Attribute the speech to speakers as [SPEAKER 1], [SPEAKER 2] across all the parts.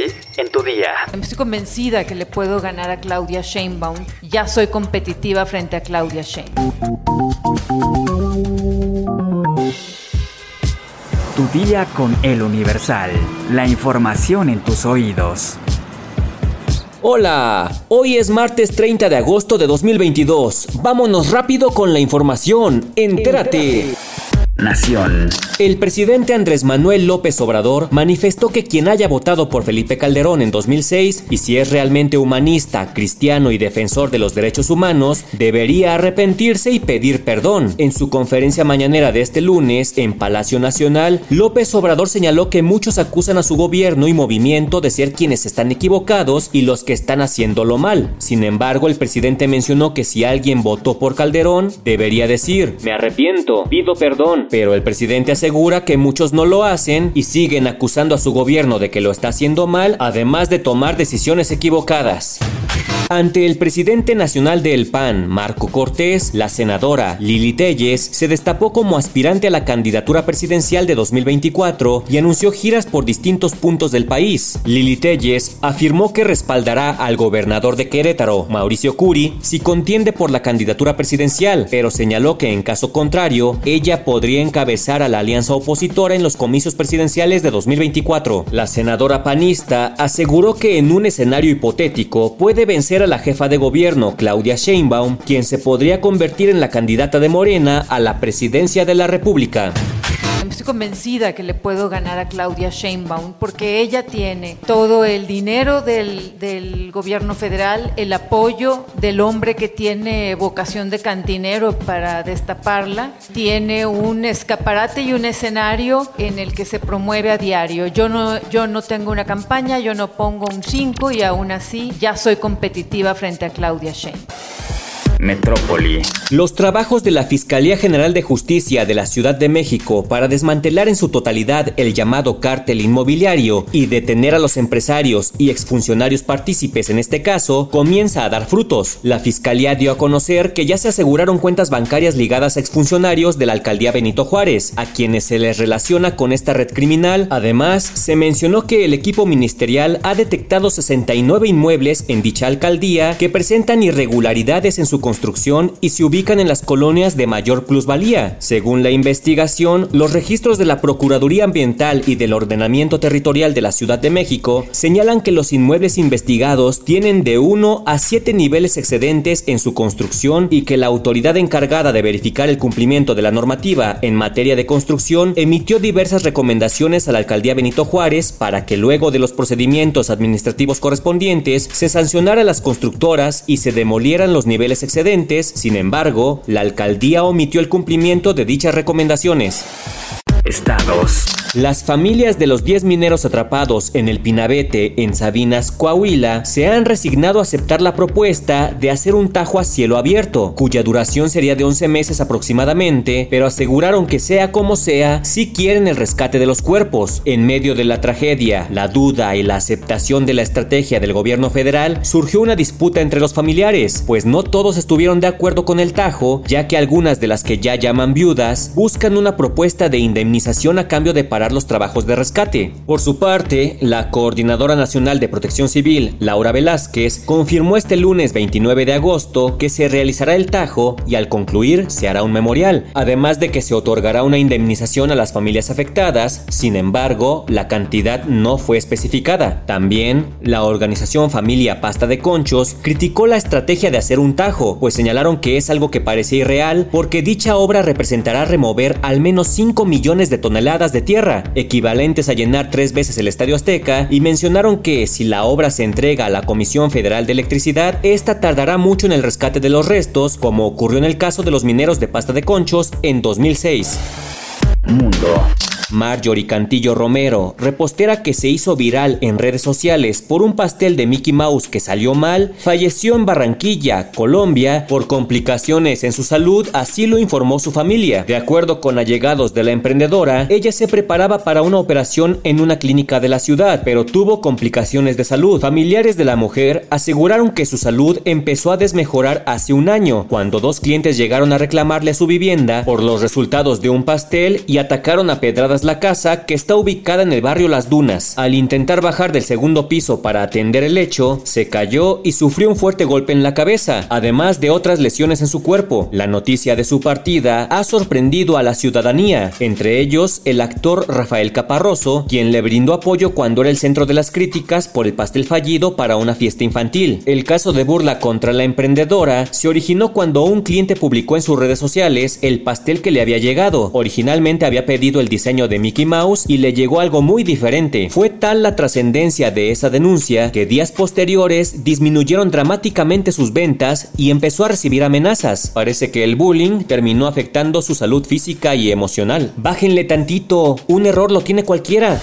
[SPEAKER 1] hoy en tu día.
[SPEAKER 2] Estoy convencida que le puedo ganar a Claudia Sheinbaum. Ya soy competitiva frente a Claudia Sheinbaum.
[SPEAKER 1] Tu día con el Universal. La información en tus oídos.
[SPEAKER 3] Hola, hoy es martes 30 de agosto de 2022. Vámonos rápido con la información. Entérate. Entérate.
[SPEAKER 1] Nación.
[SPEAKER 3] El presidente Andrés Manuel López Obrador manifestó que quien haya votado por Felipe Calderón en 2006 y si es realmente humanista, cristiano y defensor de los derechos humanos, debería arrepentirse y pedir perdón. En su conferencia mañanera de este lunes en Palacio Nacional, López Obrador señaló que muchos acusan a su gobierno y movimiento de ser quienes están equivocados y los que están haciéndolo mal. Sin embargo, el presidente mencionó que si alguien votó por Calderón, debería decir, me arrepiento, pido perdón, pero el presidente asegura que muchos no lo hacen y siguen acusando a su gobierno de que lo está haciendo mal, además de tomar decisiones equivocadas. Ante el presidente nacional del PAN, Marco Cortés, la senadora Lili Telles se destapó como aspirante a la candidatura presidencial de 2024 y anunció giras por distintos puntos del país. Lili Telles afirmó que respaldará al gobernador de Querétaro, Mauricio Curi, si contiende por la candidatura presidencial, pero señaló que en caso contrario, ella podría encabezar a la alianza opositora en los comicios presidenciales de 2024. La senadora panista aseguró que en un escenario hipotético puede vencer a la jefa de gobierno, Claudia Sheinbaum, quien se podría convertir en la candidata de Morena a la presidencia de la República.
[SPEAKER 2] Estoy convencida que le puedo ganar a Claudia Sheinbaum porque ella tiene todo el dinero del, del, gobierno federal, el apoyo del hombre que tiene vocación de cantinero para destaparla, tiene un escaparate y un escenario en el que se promueve a diario. Yo no, yo no tengo una campaña, yo no pongo un 5 y aún así ya soy competitiva frente a Claudia Sheinbaum.
[SPEAKER 1] Metrópoli.
[SPEAKER 3] Los trabajos de la Fiscalía General de Justicia de la Ciudad de México para desmantelar en su totalidad el llamado cártel inmobiliario y detener a los empresarios y exfuncionarios partícipes en este caso comienza a dar frutos. La Fiscalía dio a conocer que ya se aseguraron cuentas bancarias ligadas a exfuncionarios de la alcaldía Benito Juárez, a quienes se les relaciona con esta red criminal. Además, se mencionó que el equipo ministerial ha detectado 69 inmuebles en dicha alcaldía que presentan irregularidades en su construcción y se ubican en las colonias de mayor plusvalía. Según la investigación, los registros de la Procuraduría Ambiental y del Ordenamiento Territorial de la Ciudad de México señalan que los inmuebles investigados tienen de 1 a 7 niveles excedentes en su construcción y que la autoridad encargada de verificar el cumplimiento de la normativa en materia de construcción emitió diversas recomendaciones a la alcaldía Benito Juárez para que luego de los procedimientos administrativos correspondientes se sancionara a las constructoras y se demolieran los niveles excedentes sin embargo, la alcaldía omitió el cumplimiento de dichas recomendaciones.
[SPEAKER 1] Estados.
[SPEAKER 3] Las familias de los 10 mineros atrapados en el Pinabete, en Sabinas, Coahuila, se han resignado a aceptar la propuesta de hacer un tajo a cielo abierto, cuya duración sería de 11 meses aproximadamente, pero aseguraron que sea como sea, si quieren el rescate de los cuerpos. En medio de la tragedia, la duda y la aceptación de la estrategia del gobierno federal, surgió una disputa entre los familiares, pues no todos estuvieron de acuerdo con el tajo, ya que algunas de las que ya llaman viudas buscan una propuesta de indemnización a cambio de los trabajos de rescate. Por su parte, la Coordinadora Nacional de Protección Civil, Laura Velázquez, confirmó este lunes 29 de agosto que se realizará el tajo y al concluir se hará un memorial, además de que se otorgará una indemnización a las familias afectadas, sin embargo, la cantidad no fue especificada. También, la organización Familia Pasta de Conchos criticó la estrategia de hacer un tajo, pues señalaron que es algo que parece irreal porque dicha obra representará remover al menos 5 millones de toneladas de tierra equivalentes a llenar tres veces el Estadio Azteca, y mencionaron que si la obra se entrega a la Comisión Federal de Electricidad, esta tardará mucho en el rescate de los restos, como ocurrió en el caso de los mineros de pasta de conchos en 2006.
[SPEAKER 1] Mundo.
[SPEAKER 3] Marjorie Cantillo Romero, repostera que se hizo viral en redes sociales por un pastel de Mickey Mouse que salió mal, falleció en Barranquilla, Colombia, por complicaciones en su salud, así lo informó su familia. De acuerdo con allegados de la emprendedora, ella se preparaba para una operación en una clínica de la ciudad, pero tuvo complicaciones de salud. Familiares de la mujer aseguraron que su salud empezó a desmejorar hace un año, cuando dos clientes llegaron a reclamarle su vivienda por los resultados de un pastel y atacaron a pedradas la casa que está ubicada en el barrio Las Dunas. Al intentar bajar del segundo piso para atender el hecho, se cayó y sufrió un fuerte golpe en la cabeza, además de otras lesiones en su cuerpo. La noticia de su partida ha sorprendido a la ciudadanía, entre ellos el actor Rafael Caparroso, quien le brindó apoyo cuando era el centro de las críticas por el pastel fallido para una fiesta infantil. El caso de burla contra la emprendedora se originó cuando un cliente publicó en sus redes sociales el pastel que le había llegado. Originalmente había pedido el diseño de Mickey Mouse y le llegó algo muy diferente. Fue tal la trascendencia de esa denuncia que días posteriores disminuyeron dramáticamente sus ventas y empezó a recibir amenazas. Parece que el bullying terminó afectando su salud física y emocional. Bájenle tantito, un error lo tiene cualquiera.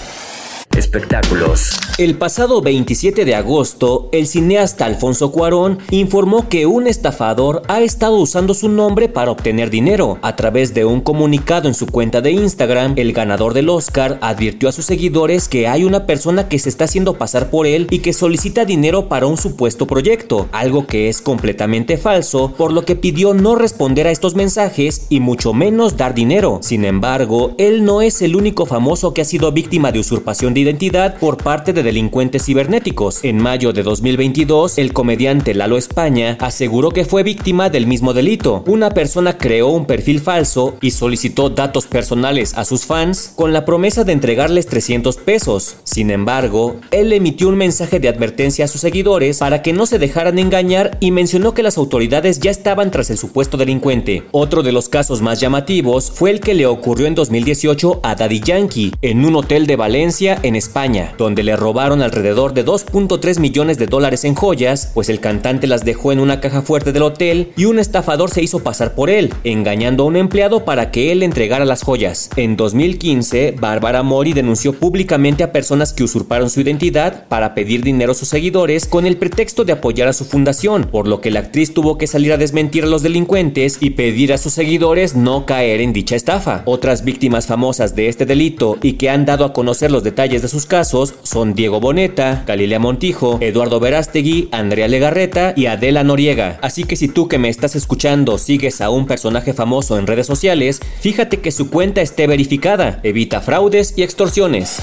[SPEAKER 1] Espectáculos.
[SPEAKER 3] El pasado 27 de agosto, el cineasta Alfonso Cuarón informó que un estafador ha estado usando su nombre para obtener dinero. A través de un comunicado en su cuenta de Instagram, el ganador del Oscar advirtió a sus seguidores que hay una persona que se está haciendo pasar por él y que solicita dinero para un supuesto proyecto, algo que es completamente falso, por lo que pidió no responder a estos mensajes y mucho menos dar dinero. Sin embargo, él no es el único famoso que ha sido víctima de usurpación de identidad por parte de delincuentes cibernéticos. En mayo de 2022, el comediante Lalo España aseguró que fue víctima del mismo delito. Una persona creó un perfil falso y solicitó datos personales a sus fans con la promesa de entregarles 300 pesos. Sin embargo, él emitió un mensaje de advertencia a sus seguidores para que no se dejaran engañar y mencionó que las autoridades ya estaban tras el supuesto delincuente. Otro de los casos más llamativos fue el que le ocurrió en 2018 a Daddy Yankee en un hotel de Valencia en España, donde le robaron alrededor de 2.3 millones de dólares en joyas, pues el cantante las dejó en una caja fuerte del hotel y un estafador se hizo pasar por él, engañando a un empleado para que él le entregara las joyas. En 2015, Bárbara Mori denunció públicamente a personas que usurparon su identidad para pedir dinero a sus seguidores con el pretexto de apoyar a su fundación, por lo que la actriz tuvo que salir a desmentir a los delincuentes y pedir a sus seguidores no caer en dicha estafa. Otras víctimas famosas de este delito y que han dado a conocer los detalles de sus casos son Diego Boneta, Galilea Montijo, Eduardo Verástegui, Andrea Legarreta y Adela Noriega. Así que si tú que me estás escuchando sigues a un personaje famoso en redes sociales, fíjate que su cuenta esté verificada, evita fraudes y extorsiones.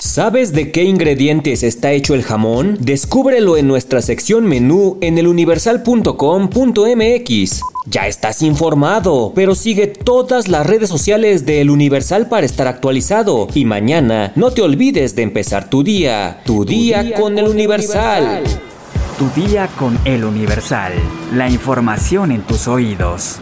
[SPEAKER 3] ¿Sabes de qué ingredientes está hecho el jamón? Descúbrelo en nuestra sección menú en eluniversal.com.mx. Ya estás informado, pero sigue todas las redes sociales de El Universal para estar actualizado. Y mañana no te olvides de empezar tu día, tu, día, con, El Universal.
[SPEAKER 1] Tu día con El Universal. La información en tus oídos.